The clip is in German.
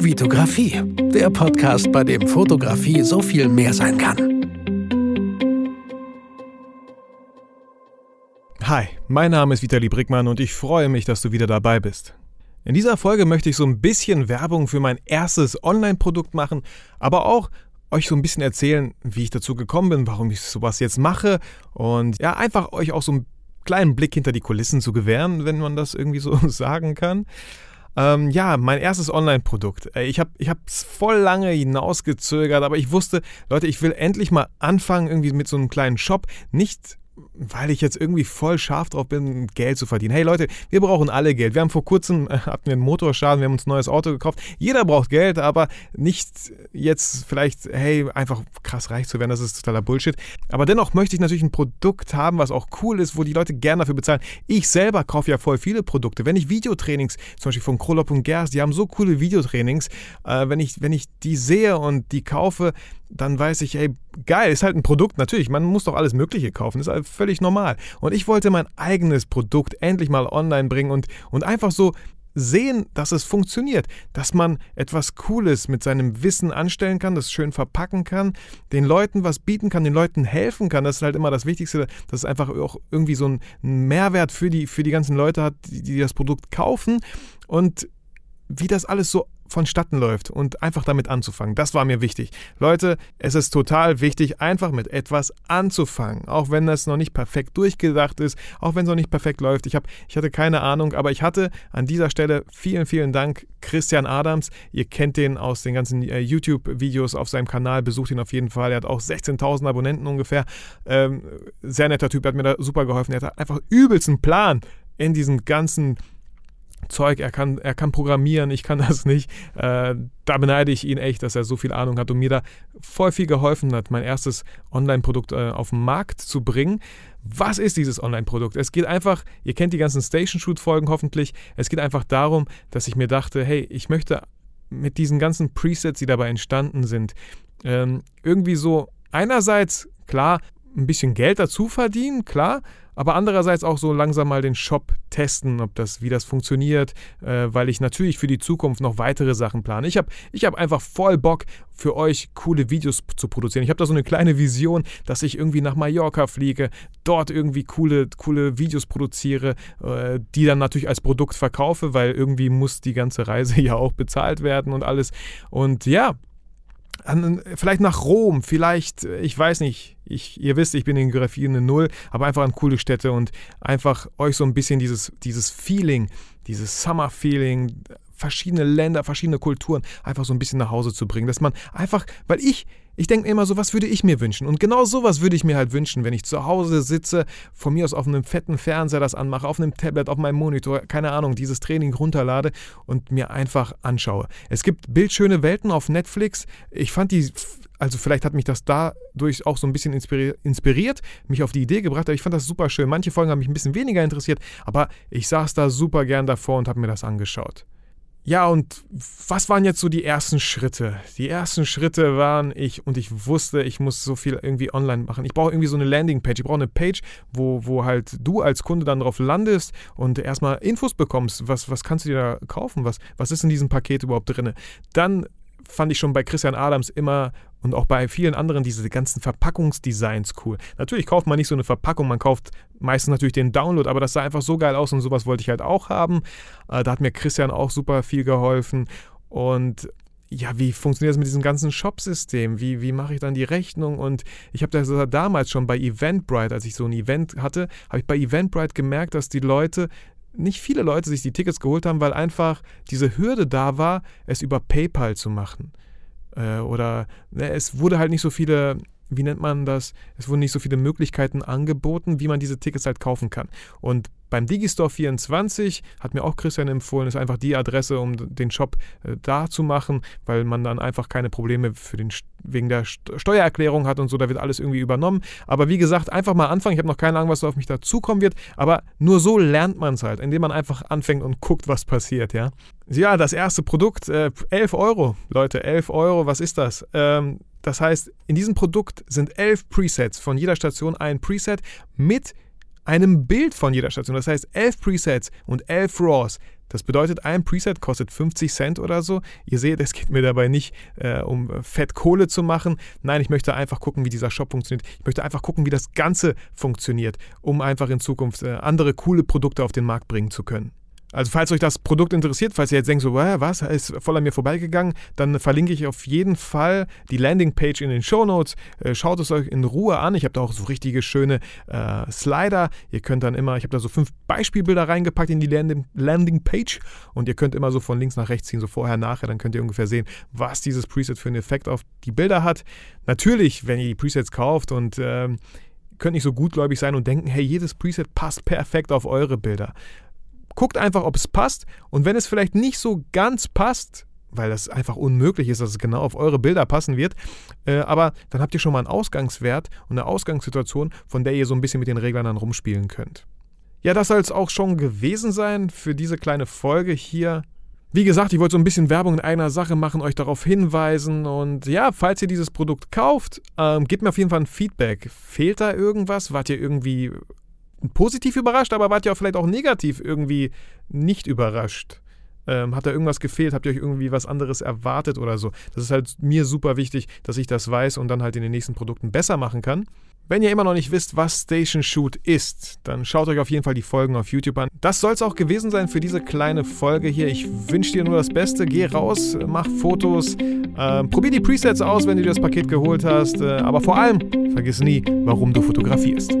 Vitografie, der Podcast, bei dem Fotografie so viel mehr sein kann. Hi, mein Name ist Vitali Brickmann und ich freue mich, dass du wieder dabei bist. In dieser Folge möchte ich so ein bisschen Werbung für mein erstes Online-Produkt machen, aber auch euch so ein bisschen erzählen, wie ich dazu gekommen bin, warum ich sowas jetzt mache und ja, einfach euch auch so einen kleinen Blick hinter die Kulissen zu gewähren, wenn man das irgendwie so sagen kann. Ähm, ja, mein erstes Online-Produkt. Äh, ich habe es voll lange hinausgezögert, aber ich wusste, Leute, ich will endlich mal anfangen irgendwie mit so einem kleinen Shop. Nicht weil ich jetzt irgendwie voll scharf drauf bin, Geld zu verdienen. Hey Leute, wir brauchen alle Geld. Wir haben vor kurzem äh, hatten wir einen Motorschaden, wir haben uns ein neues Auto gekauft. Jeder braucht Geld, aber nicht jetzt vielleicht, hey, einfach krass reich zu werden, das ist totaler Bullshit. Aber dennoch möchte ich natürlich ein Produkt haben, was auch cool ist, wo die Leute gerne dafür bezahlen. Ich selber kaufe ja voll viele Produkte. Wenn ich Videotrainings, zum Beispiel von Krolop und Gers, die haben so coole Videotrainings, äh, wenn, ich, wenn ich die sehe und die kaufe, dann weiß ich, ey, geil, ist halt ein Produkt, natürlich, man muss doch alles Mögliche kaufen, ist halt völlig normal. Und ich wollte mein eigenes Produkt endlich mal online bringen und, und einfach so sehen, dass es funktioniert, dass man etwas Cooles mit seinem Wissen anstellen kann, das schön verpacken kann, den Leuten was bieten kann, den Leuten helfen kann. Das ist halt immer das Wichtigste, dass es einfach auch irgendwie so einen Mehrwert für die, für die ganzen Leute hat, die, die das Produkt kaufen. Und wie das alles so vonstatten läuft und einfach damit anzufangen. Das war mir wichtig. Leute, es ist total wichtig, einfach mit etwas anzufangen. Auch wenn das noch nicht perfekt durchgedacht ist, auch wenn es noch nicht perfekt läuft. Ich, hab, ich hatte keine Ahnung, aber ich hatte an dieser Stelle vielen, vielen Dank Christian Adams. Ihr kennt den aus den ganzen äh, YouTube-Videos auf seinem Kanal. Besucht ihn auf jeden Fall. Er hat auch 16.000 Abonnenten ungefähr. Ähm, sehr netter Typ, hat mir da super geholfen. Er hat einfach übelst einen Plan in diesen ganzen Zeug, er kann, er kann programmieren, ich kann das nicht. Äh, da beneide ich ihn echt, dass er so viel Ahnung hat und mir da voll viel geholfen hat, mein erstes Online-Produkt äh, auf den Markt zu bringen. Was ist dieses Online-Produkt? Es geht einfach, ihr kennt die ganzen Station-Shoot-Folgen hoffentlich, es geht einfach darum, dass ich mir dachte, hey, ich möchte mit diesen ganzen Presets, die dabei entstanden sind, ähm, irgendwie so einerseits, klar, ein bisschen Geld dazu verdienen, klar, aber andererseits auch so langsam mal den Shop testen, ob das, wie das funktioniert, äh, weil ich natürlich für die Zukunft noch weitere Sachen plane. Ich habe ich hab einfach voll Bock für euch coole Videos zu produzieren. Ich habe da so eine kleine Vision, dass ich irgendwie nach Mallorca fliege, dort irgendwie coole, coole Videos produziere, äh, die dann natürlich als Produkt verkaufe, weil irgendwie muss die ganze Reise ja auch bezahlt werden und alles. Und ja, an, vielleicht nach Rom, vielleicht, ich weiß nicht, ich, ihr wisst, ich bin in Geografie eine Null, aber einfach an coole Städte und einfach euch so ein bisschen dieses, dieses Feeling, dieses Summer-Feeling, verschiedene Länder, verschiedene Kulturen einfach so ein bisschen nach Hause zu bringen. Dass man einfach, weil ich, ich denke immer so, was würde ich mir wünschen? Und genau sowas würde ich mir halt wünschen, wenn ich zu Hause sitze, von mir aus auf einem fetten Fernseher das anmache, auf einem Tablet, auf meinem Monitor, keine Ahnung, dieses Training runterlade und mir einfach anschaue. Es gibt bildschöne Welten auf Netflix. Ich fand die also vielleicht hat mich das dadurch auch so ein bisschen inspiriert, mich auf die Idee gebracht, aber ich fand das super schön. Manche Folgen haben mich ein bisschen weniger interessiert, aber ich saß da super gern davor und habe mir das angeschaut. Ja, und was waren jetzt so die ersten Schritte? Die ersten Schritte waren ich und ich wusste, ich muss so viel irgendwie online machen. Ich brauche irgendwie so eine Landingpage. Ich brauche eine Page, wo, wo halt du als Kunde dann drauf landest und erstmal Infos bekommst. Was, was kannst du dir da kaufen? Was, was ist in diesem Paket überhaupt drin? Dann fand ich schon bei Christian Adams immer und auch bei vielen anderen diese ganzen Verpackungsdesigns cool. Natürlich kauft man nicht so eine Verpackung, man kauft meistens natürlich den Download, aber das sah einfach so geil aus und sowas wollte ich halt auch haben. Äh, da hat mir Christian auch super viel geholfen und ja, wie funktioniert das mit diesem ganzen Shop-System? Wie, wie mache ich dann die Rechnung? Und ich habe das damals schon bei Eventbrite, als ich so ein Event hatte, habe ich bei Eventbrite gemerkt, dass die Leute nicht viele Leute sich die Tickets geholt haben, weil einfach diese Hürde da war, es über PayPal zu machen. Äh, oder ne, es wurde halt nicht so viele, wie nennt man das? Es wurden nicht so viele Möglichkeiten angeboten, wie man diese Tickets halt kaufen kann. Und beim Digistore 24 hat mir auch Christian empfohlen, ist einfach die Adresse, um den Shop äh, da zu machen, weil man dann einfach keine Probleme für den, wegen der Steuererklärung hat und so, da wird alles irgendwie übernommen. Aber wie gesagt, einfach mal anfangen. Ich habe noch keine Ahnung, was auf mich dazukommen wird, aber nur so lernt man es halt, indem man einfach anfängt und guckt, was passiert, ja. Ja, das erste Produkt, äh, 11 Euro, Leute, 11 Euro, was ist das? Ähm, das heißt, in diesem Produkt sind 11 Presets, von jeder Station ein Preset mit einem Bild von jeder Station. Das heißt, elf Presets und elf RAWs. Das bedeutet, ein Preset kostet 50 Cent oder so. Ihr seht, es geht mir dabei nicht äh, um Fettkohle zu machen. Nein, ich möchte einfach gucken, wie dieser Shop funktioniert. Ich möchte einfach gucken, wie das Ganze funktioniert, um einfach in Zukunft äh, andere coole Produkte auf den Markt bringen zu können. Also falls euch das Produkt interessiert, falls ihr jetzt denkt, so, was, ist voll an mir vorbeigegangen, dann verlinke ich auf jeden Fall die Landingpage in den Show Notes. Äh, schaut es euch in Ruhe an. Ich habe da auch so richtige schöne äh, Slider. Ihr könnt dann immer, ich habe da so fünf Beispielbilder reingepackt in die Landing Landingpage und ihr könnt immer so von links nach rechts ziehen, so vorher, nachher. Dann könnt ihr ungefähr sehen, was dieses Preset für einen Effekt auf die Bilder hat. Natürlich, wenn ihr die Presets kauft und äh, könnt nicht so gutgläubig sein und denken, hey, jedes Preset passt perfekt auf eure Bilder. Guckt einfach, ob es passt und wenn es vielleicht nicht so ganz passt, weil das einfach unmöglich ist, dass es genau auf eure Bilder passen wird. Äh, aber dann habt ihr schon mal einen Ausgangswert und eine Ausgangssituation, von der ihr so ein bisschen mit den Reglern dann rumspielen könnt. Ja, das soll es auch schon gewesen sein für diese kleine Folge hier. Wie gesagt, ich wollte so ein bisschen Werbung in einer Sache machen, euch darauf hinweisen und ja, falls ihr dieses Produkt kauft, ähm, gebt mir auf jeden Fall ein Feedback. Fehlt da irgendwas? Wart ihr irgendwie positiv überrascht, aber wart ihr auch vielleicht auch negativ irgendwie nicht überrascht? Ähm, hat da irgendwas gefehlt? Habt ihr euch irgendwie was anderes erwartet oder so? Das ist halt mir super wichtig, dass ich das weiß und dann halt in den nächsten Produkten besser machen kann. Wenn ihr immer noch nicht wisst, was Station Shoot ist, dann schaut euch auf jeden Fall die Folgen auf YouTube an. Das soll es auch gewesen sein für diese kleine Folge hier. Ich wünsche dir nur das Beste. Geh raus, mach Fotos, äh, probier die Presets aus, wenn du dir das Paket geholt hast. Äh, aber vor allem, vergiss nie, warum du fotografierst.